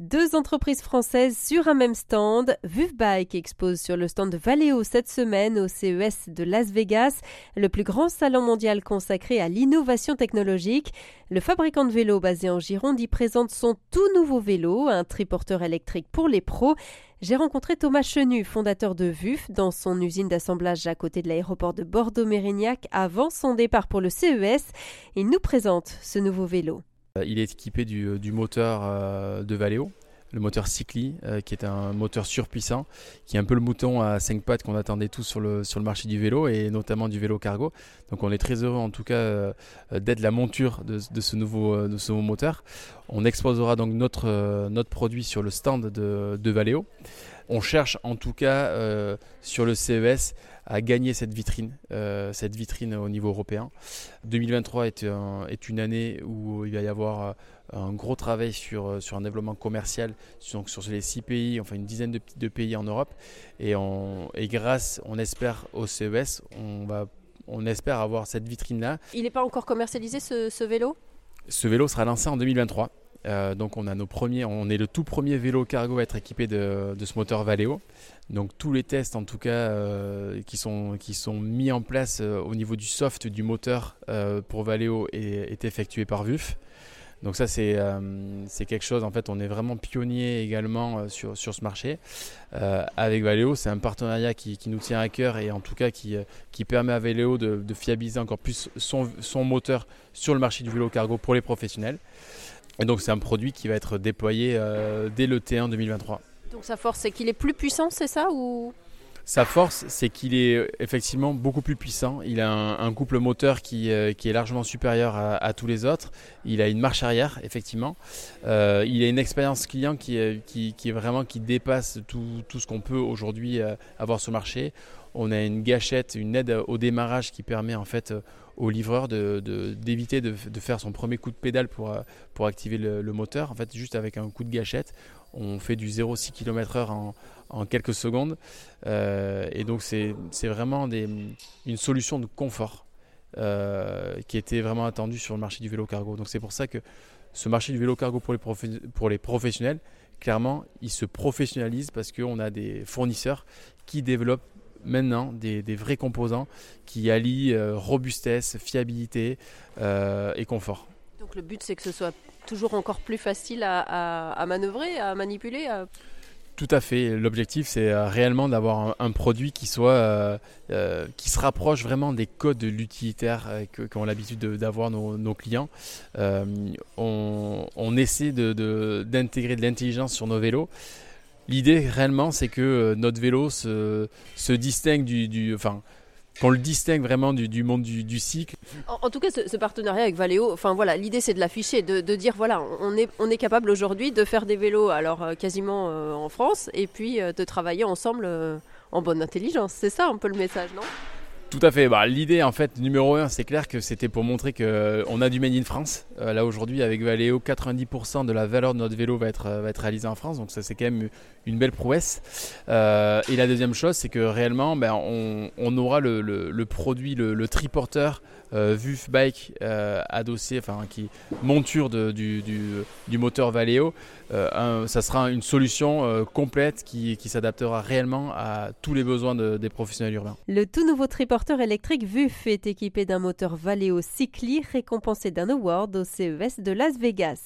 Deux entreprises françaises sur un même stand. VUF Bike expose sur le stand Valeo cette semaine au CES de Las Vegas, le plus grand salon mondial consacré à l'innovation technologique. Le fabricant de vélos basé en Gironde y présente son tout nouveau vélo, un triporteur électrique pour les pros. J'ai rencontré Thomas Chenu, fondateur de VUF, dans son usine d'assemblage à côté de l'aéroport de Bordeaux-Mérignac avant son départ pour le CES. Il nous présente ce nouveau vélo. Euh, il est équipé du, euh, moteur euh, de Valeo, le moteur Cycli, qui est un moteur surpuissant, qui est un peu le mouton à 5 pattes qu'on attendait tous sur le, sur le marché du vélo et notamment du vélo cargo. Donc on est très heureux en tout cas d'être la monture de, ce nouveau, de ce nouveau moteur. On exposera donc notre, notre produit sur le stand de, de Valeo. On cherche en tout cas sur le CES à gagner cette vitrine, euh, cette vitrine au niveau européen. 2023 est, est, une année où il va y avoir euh, un gros travail sur, euh, sur un développement commercial sur, sur les six pays, enfin une dizaine de, de pays en Europe. Et, on, et grâce, on espère, au CES, on, va, on espère avoir cette vitrine-là. Il n'est pas encore commercialisé ce, ce vélo? Ce vélo sera lancé en 2023. Euh, donc on est le tout premier vélo cargo à être équipé de, ce moteur Valeo. Donc tous les tests en tout cas euh, qui, sont, mis en place euh, au niveau du soft du moteur pour Valeo est, effectué par VUF. Donc ça c'est quelque chose, en fait on est vraiment pionnier également sur, ce marché. avec Valeo, c'est un partenariat qui, nous tient à cœur et en tout cas qui, permet à Valeo de, fiabiliser encore plus son moteur sur le marché du vélo cargo pour les professionnels. Et donc c'est un produit qui va être déployé euh, dès le T1 2023. Donc sa force, c'est qu'il est plus puissant, c'est ça ou? Sa force, c'est qu'il est effectivement beaucoup plus puissant. Il a un, couple moteur qui, euh, qui, est largement supérieur à, tous les autres. Il a une marche arrière, effectivement. Euh, il a une expérience client qui, qui, qui, est vraiment qui dépasse tout, tout ce qu'on peut aujourd'hui avoir sur le marché. On a une gâchette, une aide au démarrage qui permet en fait au livreur d'éviter de, faire son premier coup de pédale pour, euh, pour activer le, moteur. En fait, juste avec un coup de gâchette, on fait du 0,6 km/h en, quelques secondes. Euh, et donc, c'est vraiment une solution de confort euh, qui était vraiment attendue sur le marché du vélo cargo. Donc, c'est pour ça que ce marché du vélo cargo pour les, pour les professionnels, clairement, il se professionnalise parce qu'on a des fournisseurs qui développent maintenant des, vrais composants qui allient euh, robustesse, fiabilité euh, et confort. Donc le but c'est que ce soit toujours encore plus facile à, manœuvrer, à manipuler Tout à fait. L'objectif, c'est euh, réellement d'avoir un, produit qui soit, qui se rapproche vraiment des codes de l'utilitaire qu'ont l'habitude d'avoir nos, clients. on, essaie d'intégrer de l'intelligence sur nos vélos. L'idée réellement, c'est que euh, notre vélo se, se distingue du, enfin, qu'on le distingue vraiment du, monde du, cycle. En, tout cas, ce, partenariat avec Valeo, enfin voilà, l'idée c'est de l'afficher, de, dire voilà, on est, on est capable aujourd'hui de faire des vélos, alors euh, quasiment euh, en France, et puis de travailler ensemble en bonne intelligence. C'est ça un peu le message, non? Tout à fait. Bah, L'idée, en fait, numéro un, c'est clair que c'était pour montrer qu'on euh, a du Made in France. Euh, là, aujourd'hui, avec Valeo, 90% de la valeur de notre vélo va être, euh, va être réalisée en France. Donc, ça, c'est quand même une belle prouesse. et la deuxième chose, c'est que réellement, ben, on, aura le, produit, le, triporteur VUF Bike adossé, enfin, qui monture du, moteur Valeo. ça sera une solution complète qui, s'adaptera réellement à tous les besoins des professionnels urbains. Le tout nouveau triporteur électrique VUF est équipé d'un moteur Valeo Cycli récompensé d'un award CES de Las Vegas.